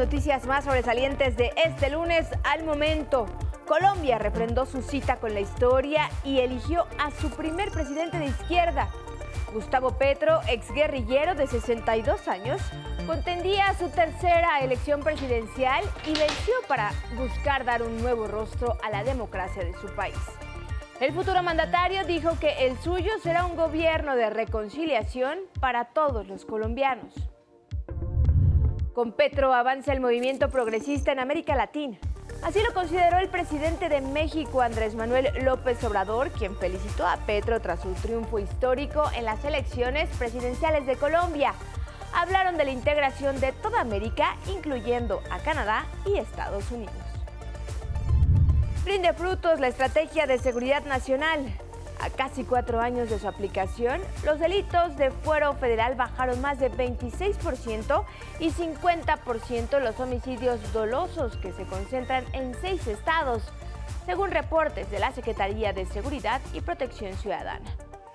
noticias más sobresalientes de este lunes al momento. Colombia refrendó su cita con la historia y eligió a su primer presidente de izquierda. Gustavo Petro, exguerrillero de 62 años, contendía su tercera elección presidencial y venció para buscar dar un nuevo rostro a la democracia de su país. El futuro mandatario dijo que el suyo será un gobierno de reconciliación para todos los colombianos. Con Petro avanza el movimiento progresista en América Latina. Así lo consideró el presidente de México, Andrés Manuel López Obrador, quien felicitó a Petro tras su triunfo histórico en las elecciones presidenciales de Colombia. Hablaron de la integración de toda América, incluyendo a Canadá y Estados Unidos. Rinde frutos la estrategia de seguridad nacional. A casi cuatro años de su aplicación, los delitos de fuero federal bajaron más de 26% y 50% los homicidios dolosos que se concentran en seis estados, según reportes de la Secretaría de Seguridad y Protección Ciudadana.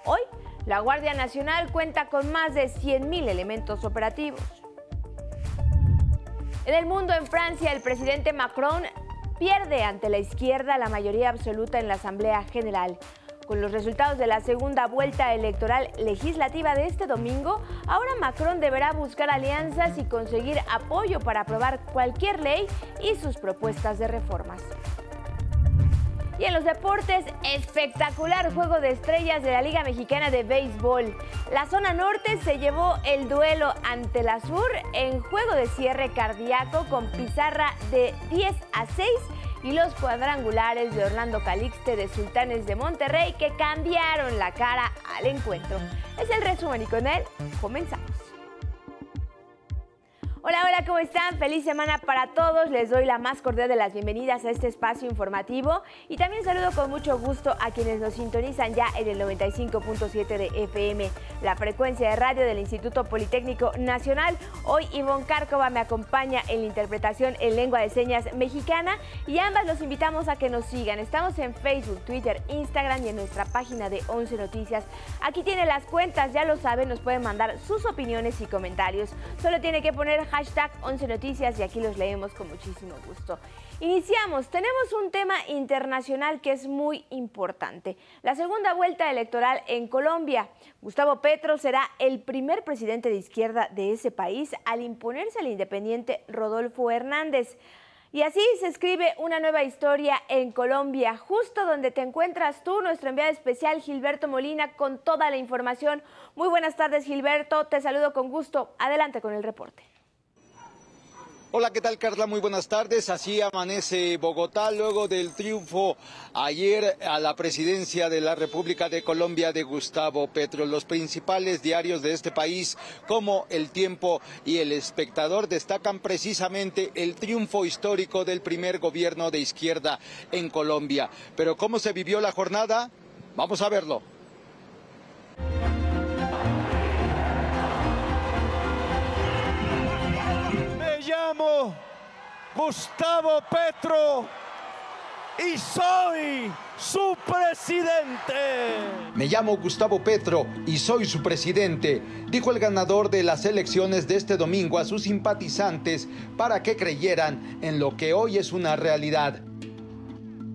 Hoy, la Guardia Nacional cuenta con más de 100.000 elementos operativos. En el mundo, en Francia, el presidente Macron pierde ante la izquierda la mayoría absoluta en la Asamblea General. Con los resultados de la segunda vuelta electoral legislativa de este domingo, ahora Macron deberá buscar alianzas y conseguir apoyo para aprobar cualquier ley y sus propuestas de reformas. Y en los deportes, espectacular juego de estrellas de la Liga Mexicana de Béisbol. La zona norte se llevó el duelo ante la sur en juego de cierre cardíaco con pizarra de 10 a 6 y los cuadrangulares de Orlando Calixte de Sultanes de Monterrey que cambiaron la cara al encuentro. Es el resumen y con él comenzamos. Hola, hola, ¿cómo están? Feliz semana para todos. Les doy la más cordial de las bienvenidas a este espacio informativo y también saludo con mucho gusto a quienes nos sintonizan ya en el 95.7 de FM, la frecuencia de radio del Instituto Politécnico Nacional. Hoy Ivonne Cárcova me acompaña en la interpretación en lengua de señas mexicana y ambas los invitamos a que nos sigan. Estamos en Facebook, Twitter, Instagram y en nuestra página de 11 Noticias. Aquí tiene las cuentas, ya lo saben, nos pueden mandar sus opiniones y comentarios. Solo tiene que poner hashtag 11 Noticias y aquí los leemos con muchísimo gusto. Iniciamos, tenemos un tema internacional que es muy importante. La segunda vuelta electoral en Colombia. Gustavo Petro será el primer presidente de izquierda de ese país al imponerse al independiente Rodolfo Hernández. Y así se escribe una nueva historia en Colombia, justo donde te encuentras tú, nuestro enviado especial Gilberto Molina, con toda la información. Muy buenas tardes, Gilberto. Te saludo con gusto. Adelante con el reporte. Hola, ¿qué tal Carla? Muy buenas tardes. Así amanece Bogotá luego del triunfo ayer a la presidencia de la República de Colombia de Gustavo Petro. Los principales diarios de este país como El Tiempo y El Espectador destacan precisamente el triunfo histórico del primer gobierno de izquierda en Colombia. Pero ¿cómo se vivió la jornada? Vamos a verlo. Llamo Gustavo Petro y soy su presidente. Me llamo Gustavo Petro y soy su presidente, dijo el ganador de las elecciones de este domingo a sus simpatizantes para que creyeran en lo que hoy es una realidad.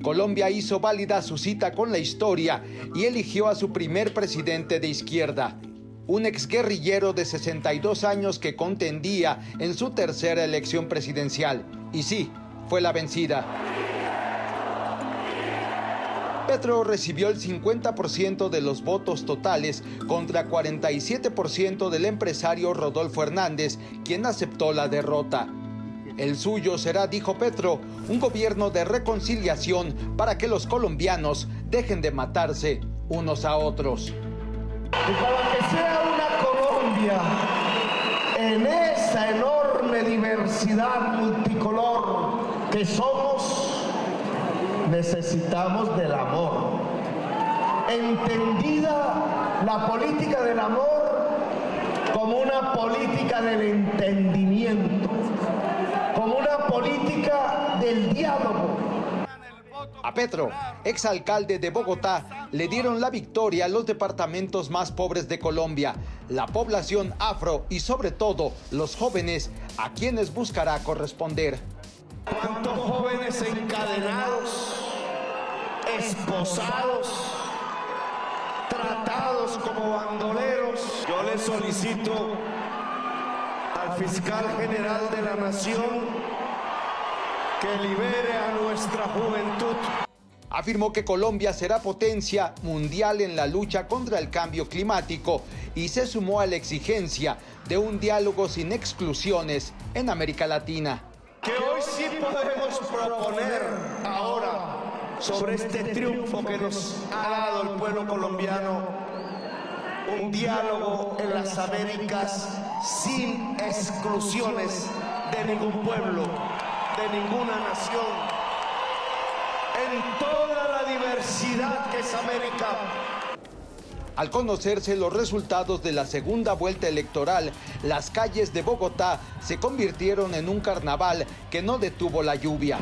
Colombia hizo válida su cita con la historia y eligió a su primer presidente de izquierda, un exguerrillero de 62 años que contendía en su tercera elección presidencial. Y sí, fue la vencida. Petro recibió el 50% de los votos totales contra 47% del empresario Rodolfo Hernández, quien aceptó la derrota. El suyo será, dijo Petro, un gobierno de reconciliación para que los colombianos dejen de matarse unos a otros. Y para que sea una Colombia en esa enorme diversidad multicolor que somos, necesitamos del amor. Entendida la política del amor como una política del entendimiento, como una política del diálogo. A Petro, exalcalde de Bogotá, le dieron la victoria a los departamentos más pobres de Colombia, la población afro y sobre todo los jóvenes a quienes buscará corresponder. ¿Cuántos jóvenes encadenados, esposados, tratados como bandoleros? Yo le solicito al fiscal general de la nación que libere a nuestra juventud. Afirmó que Colombia será potencia mundial en la lucha contra el cambio climático y se sumó a la exigencia de un diálogo sin exclusiones en América Latina. Que hoy sí podemos proponer ahora sobre este triunfo que nos ha dado el pueblo colombiano un diálogo en las Américas sin exclusiones de ningún pueblo de ninguna nación, en toda la diversidad que es América. Al conocerse los resultados de la segunda vuelta electoral, las calles de Bogotá se convirtieron en un carnaval que no detuvo la lluvia.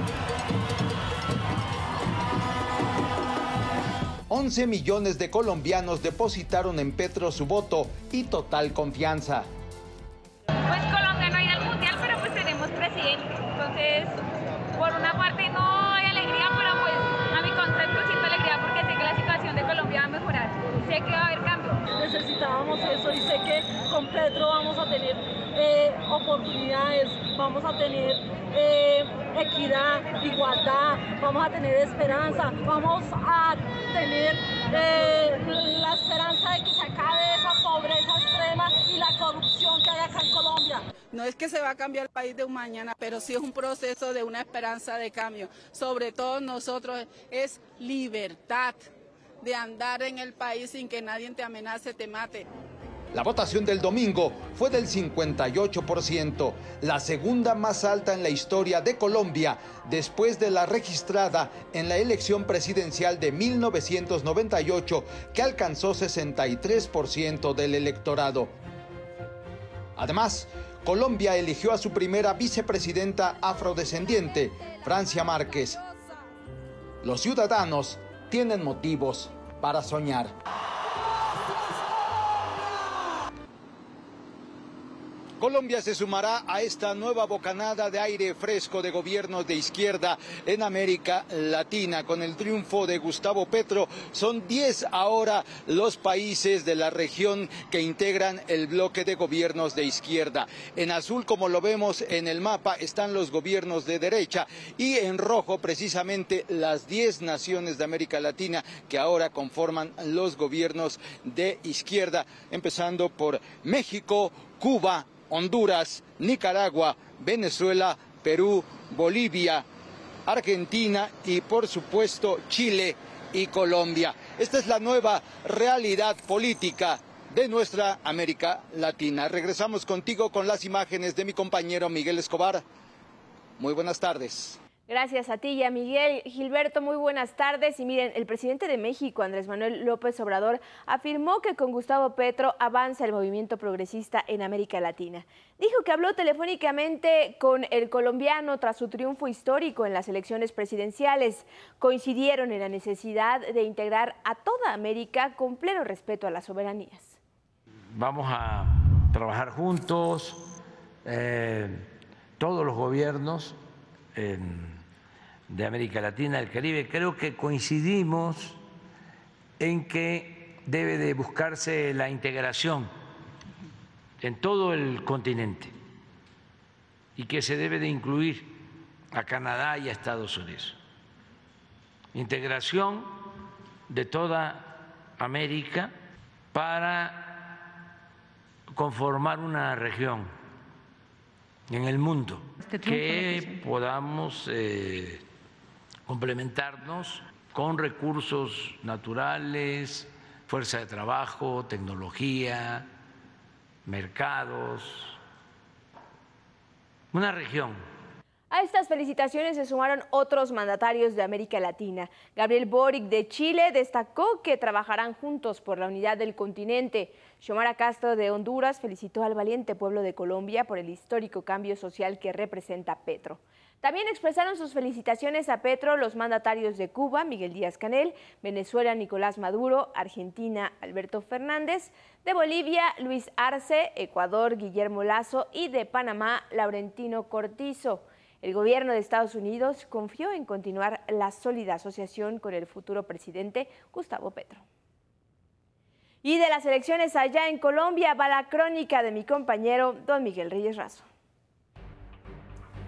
11 millones de colombianos depositaron en Petro su voto y total confianza. Con Petro vamos a tener eh, oportunidades, vamos a tener eh, equidad, igualdad, vamos a tener esperanza, vamos a tener eh, la esperanza de que se acabe esa pobreza extrema y la corrupción que hay acá en Colombia. No es que se va a cambiar el país de un mañana, pero sí es un proceso de una esperanza de cambio. Sobre todo nosotros es libertad de andar en el país sin que nadie te amenace, te mate. La votación del domingo fue del 58%, la segunda más alta en la historia de Colombia después de la registrada en la elección presidencial de 1998 que alcanzó 63% del electorado. Además, Colombia eligió a su primera vicepresidenta afrodescendiente, Francia Márquez. Los ciudadanos tienen motivos para soñar. Colombia se sumará a esta nueva bocanada de aire fresco de gobiernos de izquierda en América Latina. Con el triunfo de Gustavo Petro, son 10 ahora los países de la región que integran el bloque de gobiernos de izquierda. En azul, como lo vemos en el mapa, están los gobiernos de derecha y en rojo precisamente las 10 naciones de América Latina que ahora conforman los gobiernos de izquierda, empezando por México, Cuba, Honduras, Nicaragua, Venezuela, Perú, Bolivia, Argentina y por supuesto Chile y Colombia. Esta es la nueva realidad política de nuestra América Latina. Regresamos contigo con las imágenes de mi compañero Miguel Escobar. Muy buenas tardes. Gracias a ti y Miguel. Gilberto, muy buenas tardes. Y miren, el presidente de México, Andrés Manuel López Obrador, afirmó que con Gustavo Petro avanza el movimiento progresista en América Latina. Dijo que habló telefónicamente con el colombiano tras su triunfo histórico en las elecciones presidenciales. Coincidieron en la necesidad de integrar a toda América con pleno respeto a las soberanías. Vamos a trabajar juntos, eh, todos los gobiernos. En de América Latina, del Caribe, creo que coincidimos en que debe de buscarse la integración en todo el continente y que se debe de incluir a Canadá y a Estados Unidos. Integración de toda América para conformar una región en el mundo que podamos eh, complementarnos con recursos naturales, fuerza de trabajo, tecnología, mercados, una región. A estas felicitaciones se sumaron otros mandatarios de América Latina. Gabriel Boric de Chile destacó que trabajarán juntos por la unidad del continente. Xiomara Castro de Honduras felicitó al valiente pueblo de Colombia por el histórico cambio social que representa Petro. También expresaron sus felicitaciones a Petro los mandatarios de Cuba, Miguel Díaz Canel, Venezuela, Nicolás Maduro, Argentina, Alberto Fernández, de Bolivia, Luis Arce, Ecuador, Guillermo Lazo y de Panamá, Laurentino Cortizo. El gobierno de Estados Unidos confió en continuar la sólida asociación con el futuro presidente Gustavo Petro. Y de las elecciones allá en Colombia va la crónica de mi compañero don Miguel Reyes Razo.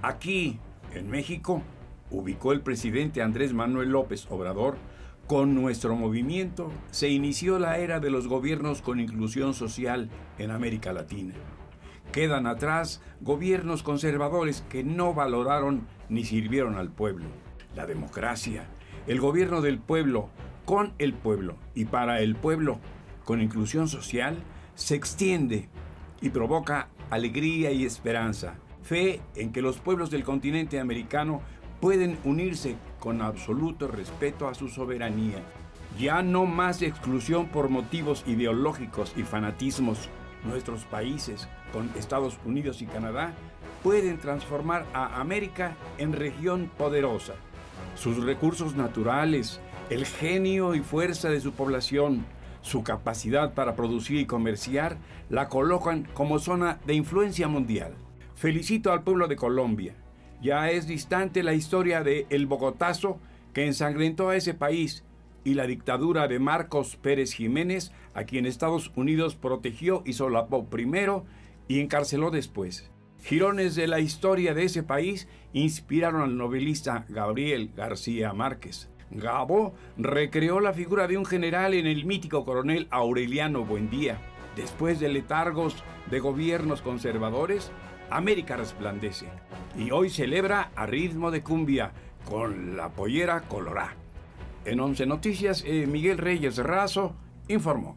Aquí, en México, ubicó el presidente Andrés Manuel López Obrador, con nuestro movimiento se inició la era de los gobiernos con inclusión social en América Latina. Quedan atrás gobiernos conservadores que no valoraron ni sirvieron al pueblo. La democracia, el gobierno del pueblo, con el pueblo y para el pueblo, con inclusión social, se extiende y provoca alegría y esperanza, fe en que los pueblos del continente americano pueden unirse con absoluto respeto a su soberanía. Ya no más exclusión por motivos ideológicos y fanatismos. Nuestros países, con Estados Unidos y Canadá, pueden transformar a América en región poderosa. Sus recursos naturales, el genio y fuerza de su población, su capacidad para producir y comerciar, la colocan como zona de influencia mundial. Felicito al pueblo de Colombia. Ya es distante la historia de El Bogotazo que ensangrentó a ese país y la dictadura de Marcos Pérez Jiménez, a quien Estados Unidos protegió y solapó primero y encarceló después. Girones de la historia de ese país inspiraron al novelista Gabriel García Márquez. Gabo recreó la figura de un general en el mítico coronel Aureliano Buendía. Después de letargos de gobiernos conservadores, América resplandece y hoy celebra a ritmo de cumbia con la pollera colorá. En Once Noticias, eh, Miguel Reyes Razo informó.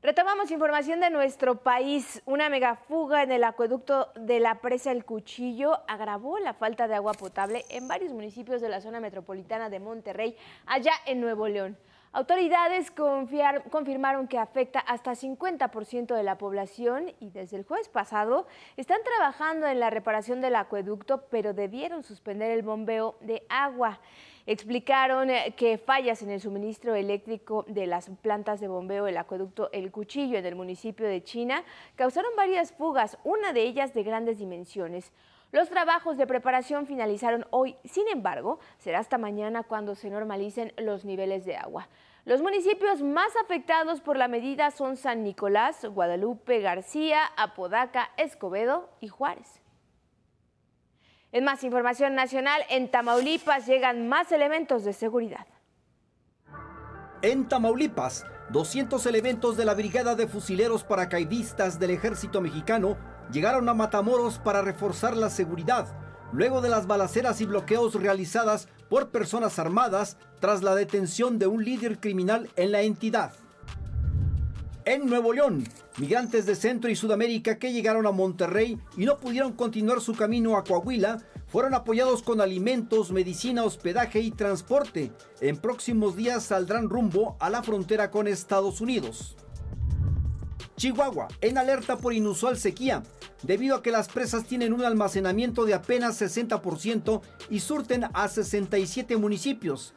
Retomamos información de nuestro país. Una megafuga en el acueducto de la presa El Cuchillo agravó la falta de agua potable en varios municipios de la zona metropolitana de Monterrey, allá en Nuevo León. Autoridades confirmaron que afecta hasta 50% de la población y desde el jueves pasado están trabajando en la reparación del acueducto, pero debieron suspender el bombeo de agua. Explicaron eh, que fallas en el suministro eléctrico de las plantas de bombeo del acueducto El Cuchillo en el municipio de China causaron varias fugas, una de ellas de grandes dimensiones. Los trabajos de preparación finalizaron hoy, sin embargo, será hasta mañana cuando se normalicen los niveles de agua. Los municipios más afectados por la medida son San Nicolás, Guadalupe, García, Apodaca, Escobedo y Juárez. En más información nacional, en Tamaulipas llegan más elementos de seguridad. En Tamaulipas, 200 elementos de la Brigada de Fusileros Paracaidistas del Ejército Mexicano llegaron a Matamoros para reforzar la seguridad, luego de las balaceras y bloqueos realizadas por personas armadas tras la detención de un líder criminal en la entidad. En Nuevo León, migrantes de Centro y Sudamérica que llegaron a Monterrey y no pudieron continuar su camino a Coahuila fueron apoyados con alimentos, medicina, hospedaje y transporte. En próximos días saldrán rumbo a la frontera con Estados Unidos. Chihuahua, en alerta por inusual sequía, debido a que las presas tienen un almacenamiento de apenas 60% y surten a 67 municipios.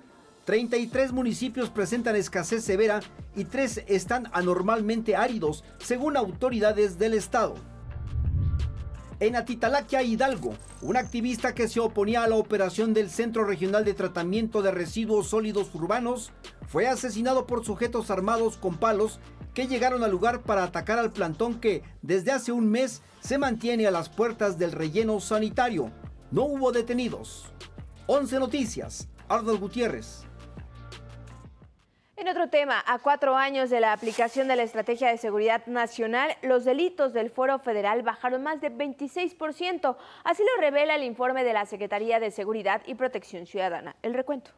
33 municipios presentan escasez severa y 3 están anormalmente áridos, según autoridades del estado. En Atitalaquia, Hidalgo, un activista que se oponía a la operación del Centro Regional de Tratamiento de Residuos Sólidos Urbanos fue asesinado por sujetos armados con palos que llegaron al lugar para atacar al plantón que desde hace un mes se mantiene a las puertas del relleno sanitario. No hubo detenidos. 11 Noticias, Arnold Gutiérrez. En otro tema, a cuatro años de la aplicación de la Estrategia de Seguridad Nacional, los delitos del Foro Federal bajaron más de 26%. Así lo revela el informe de la Secretaría de Seguridad y Protección Ciudadana. El recuento.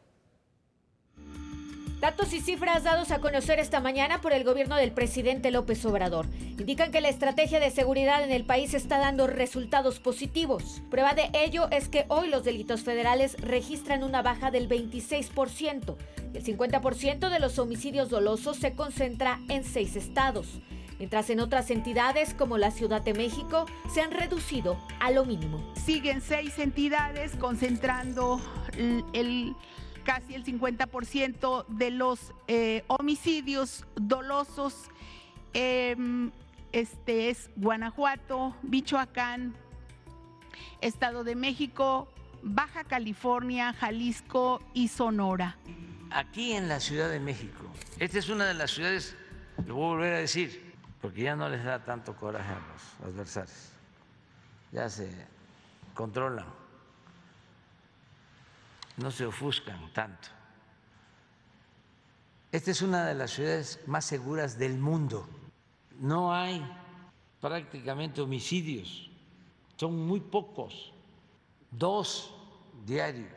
Datos y cifras dados a conocer esta mañana por el gobierno del presidente López Obrador indican que la estrategia de seguridad en el país está dando resultados positivos. Prueba de ello es que hoy los delitos federales registran una baja del 26%. El 50% de los homicidios dolosos se concentra en seis estados. mientras en otras entidades como la Ciudad de México se han reducido a lo mínimo. Siguen seis entidades concentrando el, casi el 50% de los eh, homicidios dolosos. Em, este es Guanajuato, Michoacán, Estado de México, Baja California, Jalisco y Sonora. Aquí en la Ciudad de México, esta es una de las ciudades, lo voy a volver a decir, porque ya no les da tanto coraje a los adversarios, ya se controlan, no se ofuscan tanto. Esta es una de las ciudades más seguras del mundo. No hay prácticamente homicidios, son muy pocos, dos diario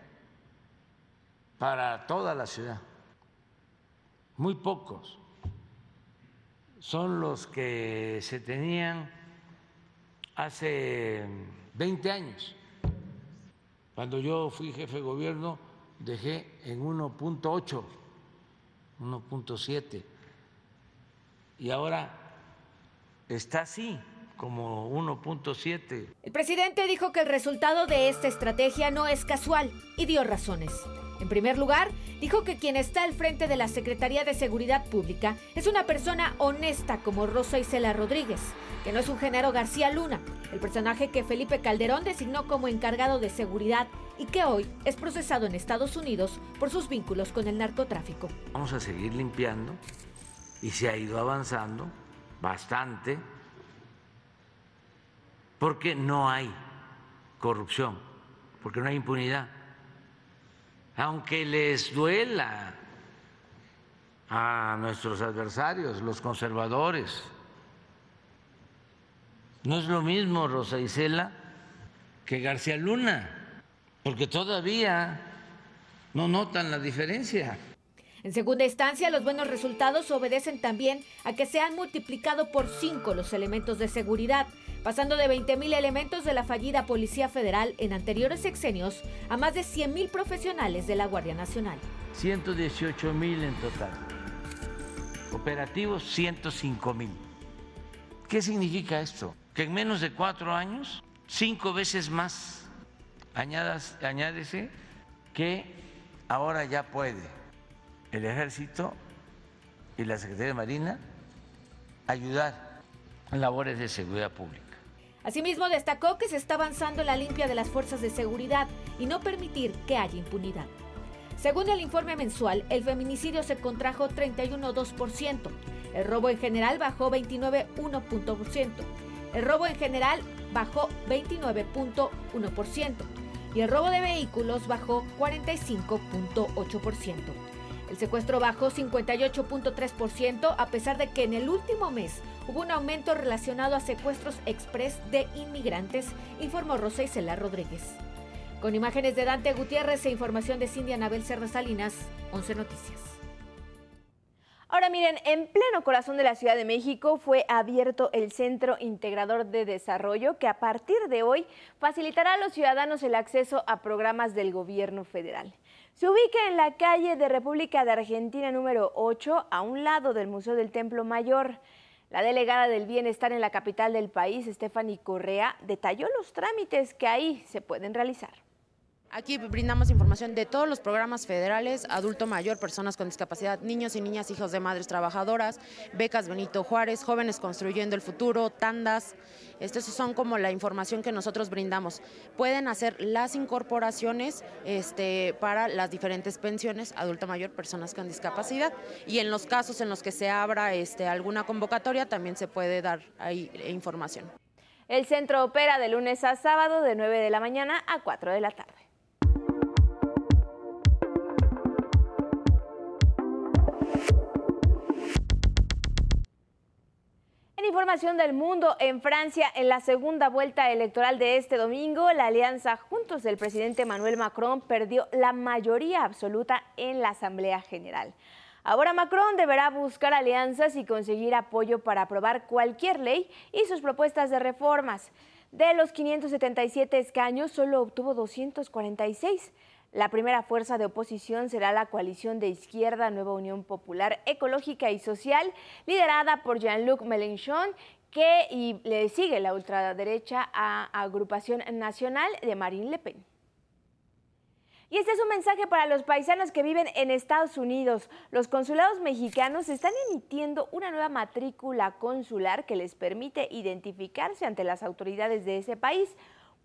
para toda la ciudad. Muy pocos son los que se tenían hace 20 años. Cuando yo fui jefe de gobierno dejé en 1.8, 1.7 y ahora está así como 1.7. El presidente dijo que el resultado de esta estrategia no es casual y dio razones. En primer lugar, dijo que quien está al frente de la Secretaría de Seguridad Pública es una persona honesta como Rosa Isela Rodríguez, que no es un Genaro García Luna, el personaje que Felipe Calderón designó como encargado de seguridad y que hoy es procesado en Estados Unidos por sus vínculos con el narcotráfico. Vamos a seguir limpiando y se ha ido avanzando bastante porque no hay corrupción, porque no hay impunidad. Aunque les duela a nuestros adversarios, los conservadores, no es lo mismo Rosa Isela que García Luna, porque todavía no notan la diferencia. En segunda instancia, los buenos resultados obedecen también a que se han multiplicado por cinco los elementos de seguridad, pasando de 20.000 elementos de la fallida Policía Federal en anteriores sexenios a más de 100.000 profesionales de la Guardia Nacional. 118.000 en total. Operativos 105.000. ¿Qué significa esto? Que en menos de cuatro años, cinco veces más, añadas, añádese que ahora ya puede el Ejército y la Secretaría de Marina ayudar en labores de seguridad pública. Asimismo, destacó que se está avanzando en la limpia de las fuerzas de seguridad y no permitir que haya impunidad. Según el informe mensual, el feminicidio se contrajo 31,2%, el robo en general bajó 29,1%, el robo en general bajó 29,1% y el robo de vehículos bajó 45,8%. El secuestro bajó 58.3% a pesar de que en el último mes hubo un aumento relacionado a secuestros express de inmigrantes, informó Rosa Isela Rodríguez. Con imágenes de Dante Gutiérrez e información de Cindy Anabel Cerda Salinas, 11 Noticias. Ahora miren, en pleno corazón de la Ciudad de México fue abierto el Centro Integrador de Desarrollo que a partir de hoy facilitará a los ciudadanos el acceso a programas del gobierno federal. Se ubica en la calle de República de Argentina número 8, a un lado del Museo del Templo Mayor. La delegada del Bienestar en la capital del país, Stephanie Correa, detalló los trámites que ahí se pueden realizar. Aquí brindamos información de todos los programas federales, adulto mayor, personas con discapacidad, niños y niñas, hijos de madres trabajadoras, becas Benito Juárez, jóvenes construyendo el futuro, tandas. Estos son como la información que nosotros brindamos. Pueden hacer las incorporaciones este, para las diferentes pensiones, adulto mayor, personas con discapacidad. Y en los casos en los que se abra este, alguna convocatoria, también se puede dar ahí información. El centro opera de lunes a sábado de 9 de la mañana a 4 de la tarde. Información del mundo, en Francia, en la segunda vuelta electoral de este domingo, la alianza Juntos del presidente Emmanuel Macron perdió la mayoría absoluta en la Asamblea General. Ahora Macron deberá buscar alianzas y conseguir apoyo para aprobar cualquier ley y sus propuestas de reformas. De los 577 escaños, solo obtuvo 246. La primera fuerza de oposición será la coalición de izquierda Nueva Unión Popular Ecológica y Social, liderada por Jean-Luc Mélenchon, que le sigue la ultraderecha a Agrupación Nacional de Marine Le Pen. Y este es un mensaje para los paisanos que viven en Estados Unidos. Los consulados mexicanos están emitiendo una nueva matrícula consular que les permite identificarse ante las autoridades de ese país.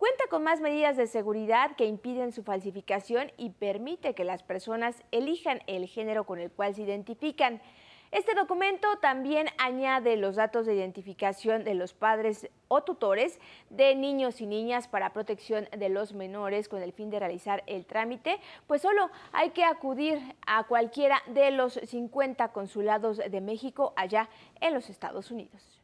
Cuenta con más medidas de seguridad que impiden su falsificación y permite que las personas elijan el género con el cual se identifican. Este documento también añade los datos de identificación de los padres o tutores de niños y niñas para protección de los menores con el fin de realizar el trámite, pues solo hay que acudir a cualquiera de los 50 consulados de México allá en los Estados Unidos.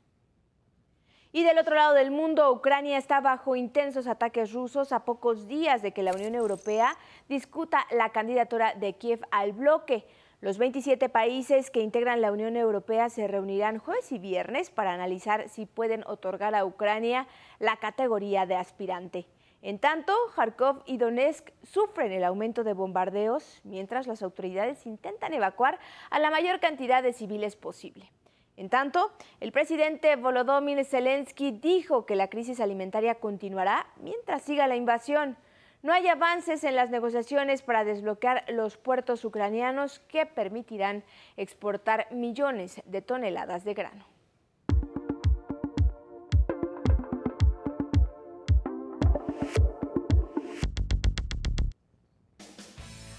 Y del otro lado del mundo, Ucrania está bajo intensos ataques rusos a pocos días de que la Unión Europea discuta la candidatura de Kiev al bloque. Los 27 países que integran la Unión Europea se reunirán jueves y viernes para analizar si pueden otorgar a Ucrania la categoría de aspirante. En tanto, Kharkov y Donetsk sufren el aumento de bombardeos mientras las autoridades intentan evacuar a la mayor cantidad de civiles posible. En tanto, el presidente Volodymyr Zelensky dijo que la crisis alimentaria continuará mientras siga la invasión. No hay avances en las negociaciones para desbloquear los puertos ucranianos que permitirán exportar millones de toneladas de grano.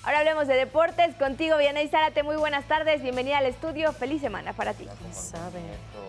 Ahora hablemos de deportes. Contigo, Vianey Zárate. Muy buenas tardes. Bienvenida al estudio. Feliz semana para ti.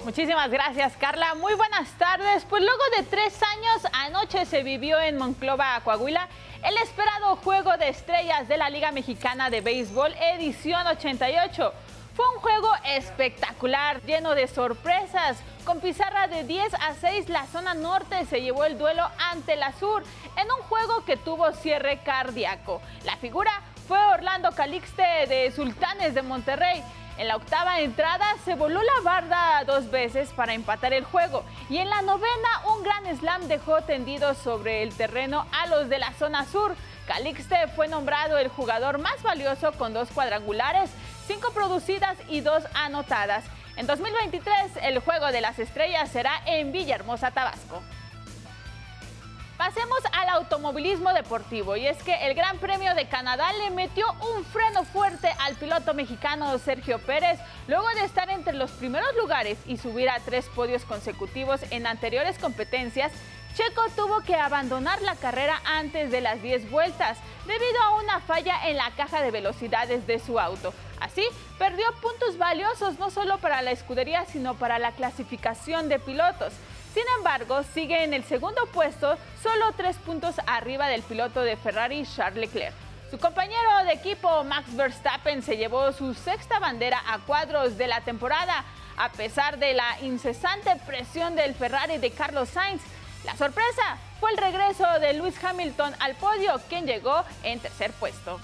Muchísimas gracias, Carla. Muy buenas tardes. Pues luego de tres años, anoche se vivió en Monclova, Coahuila, el esperado Juego de Estrellas de la Liga Mexicana de Béisbol, edición 88. Fue un juego espectacular, lleno de sorpresas. Con pizarra de 10 a 6, la zona norte se llevó el duelo ante la sur en un juego que tuvo cierre cardíaco. La figura fue Orlando Calixte de Sultanes de Monterrey. En la octava entrada se voló la barda dos veces para empatar el juego y en la novena un gran slam dejó tendido sobre el terreno a los de la zona sur. Calixte fue nombrado el jugador más valioso con dos cuadrangulares, cinco producidas y dos anotadas. En 2023 el Juego de las Estrellas será en Villahermosa, Tabasco. Pasemos al automovilismo deportivo y es que el Gran Premio de Canadá le metió un freno fuerte al piloto mexicano Sergio Pérez luego de estar entre los primeros lugares y subir a tres podios consecutivos en anteriores competencias. Checo tuvo que abandonar la carrera antes de las 10 vueltas debido a una falla en la caja de velocidades de su auto. Así, perdió puntos valiosos no solo para la escudería, sino para la clasificación de pilotos. Sin embargo, sigue en el segundo puesto, solo tres puntos arriba del piloto de Ferrari, Charles Leclerc. Su compañero de equipo, Max Verstappen, se llevó su sexta bandera a cuadros de la temporada, a pesar de la incesante presión del Ferrari de Carlos Sainz. La sorpresa fue el regreso de Lewis Hamilton al podio, quien llegó en tercer puesto.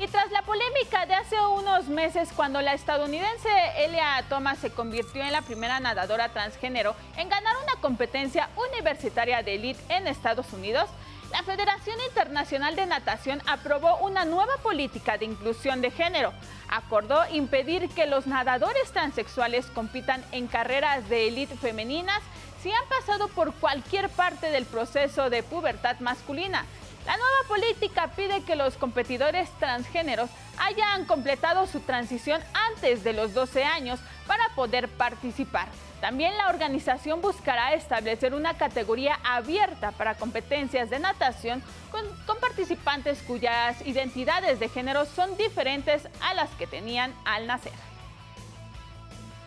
Y tras la polémica de hace unos meses cuando la estadounidense Elia Thomas se convirtió en la primera nadadora transgénero en ganar una competencia universitaria de elite en Estados Unidos, la Federación Internacional de Natación aprobó una nueva política de inclusión de género. Acordó impedir que los nadadores transexuales compitan en carreras de élite femeninas si han pasado por cualquier parte del proceso de pubertad masculina la nueva política pide que los competidores transgéneros hayan completado su transición antes de los 12 años para poder participar. También la organización buscará establecer una categoría abierta para competencias de natación con, con, participantes cuyas identidades de género son diferentes a las que tenían al nacer.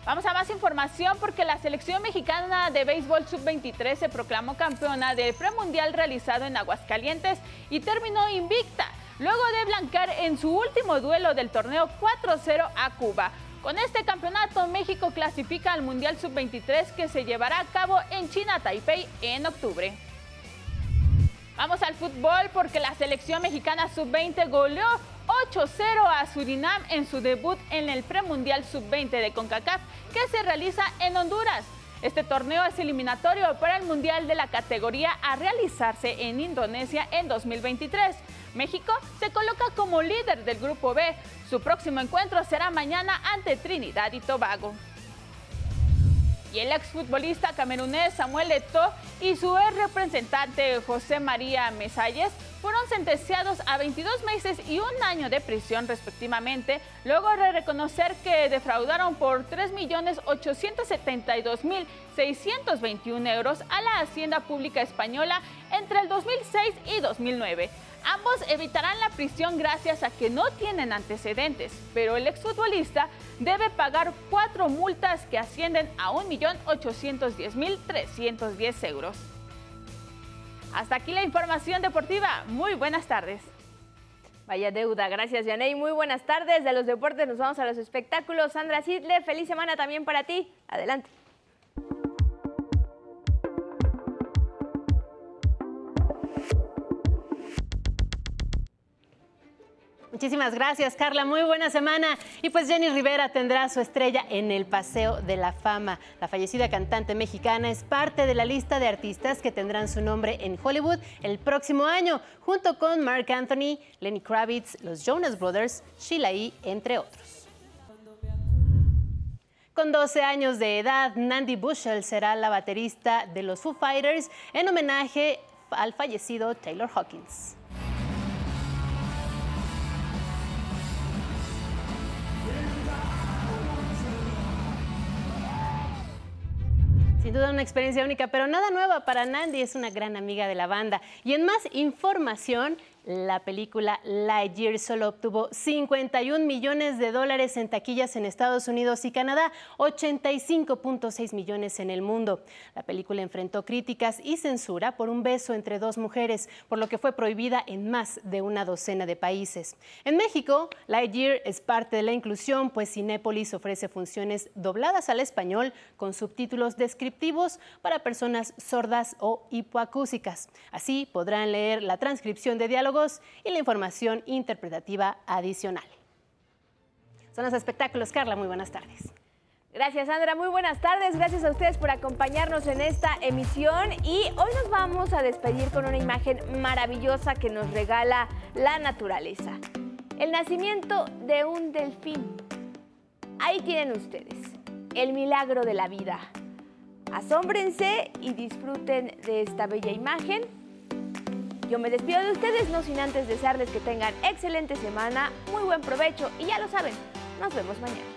Vamos a más información porque la selección mexicana de béisbol sub-23 se proclamó campeona del premundial realizado en Aguascalientes y terminó invicta, luego de blancar en su último duelo del torneo 4-0 a Cuba. Con este campeonato, México clasifica al Mundial Sub-23 que se llevará a cabo en China, Taipei, en octubre. Vamos al fútbol porque la selección mexicana Sub-20 goleó 8-0 a Surinam en su debut en el premundial sub-20 de CONCACAF que se realiza en Honduras. Este torneo es eliminatorio para el Mundial de la categoría a realizarse en Indonesia en 2023. México se coloca como líder del Grupo B. Su próximo encuentro será mañana ante Trinidad y Tobago y el exfutbolista camerunés Samuel Eto'o y su ex representante José María Mesalles fueron sentenciados a 22 meses y un año de prisión respectivamente, luego de reconocer que defraudaron por 3.872.621 euros a la Hacienda Pública Española entre el 2006 y 2009. Ambos evitarán la prisión gracias a que no tienen antecedentes, pero el exfutbolista debe pagar cuatro multas que ascienden a 1.810.310 euros. Hasta aquí la información deportiva. Muy buenas tardes. Vaya deuda, gracias Yaney. Muy buenas tardes. De los deportes nos vamos a los espectáculos. Sandra Sidle, feliz semana también para ti. Adelante. Muchísimas gracias, Carla. Muy buena semana. Y pues Jenny Rivera tendrá su estrella en el Paseo de la Fama. La fallecida cantante mexicana es parte de la lista de artistas que tendrán su nombre en Hollywood el próximo año, junto con Mark Anthony, Lenny Kravitz, los Jonas Brothers, Sheila E., entre otros. Con 12 años de edad, Nandy Bushell será la baterista de los Foo Fighters en homenaje al fallecido Taylor Hawkins. Sin duda una experiencia única, pero nada nueva para Nandy, es una gran amiga de la banda. Y en más información, la película Lightyear solo obtuvo 51 millones de dólares en taquillas en Estados Unidos y Canadá, 85.6 millones en el mundo. La película enfrentó críticas y censura por un beso entre dos mujeres, por lo que fue prohibida en más de una docena de países. En México, Lightyear es parte de la inclusión, pues Cinépolis ofrece funciones dobladas al español con subtítulos descriptivos para personas sordas o hipoacúsicas. Así podrán leer la transcripción de diálogo y la información interpretativa adicional. Son los espectáculos. Carla, muy buenas tardes. Gracias, Sandra. Muy buenas tardes. Gracias a ustedes por acompañarnos en esta emisión. Y hoy nos vamos a despedir con una imagen maravillosa que nos regala la naturaleza. El nacimiento de un delfín. Ahí tienen ustedes el milagro de la vida. Asómbrense y disfruten de esta bella imagen yo me despido de ustedes, no sin antes desearles que tengan excelente semana, muy buen provecho y ya lo saben, nos vemos mañana.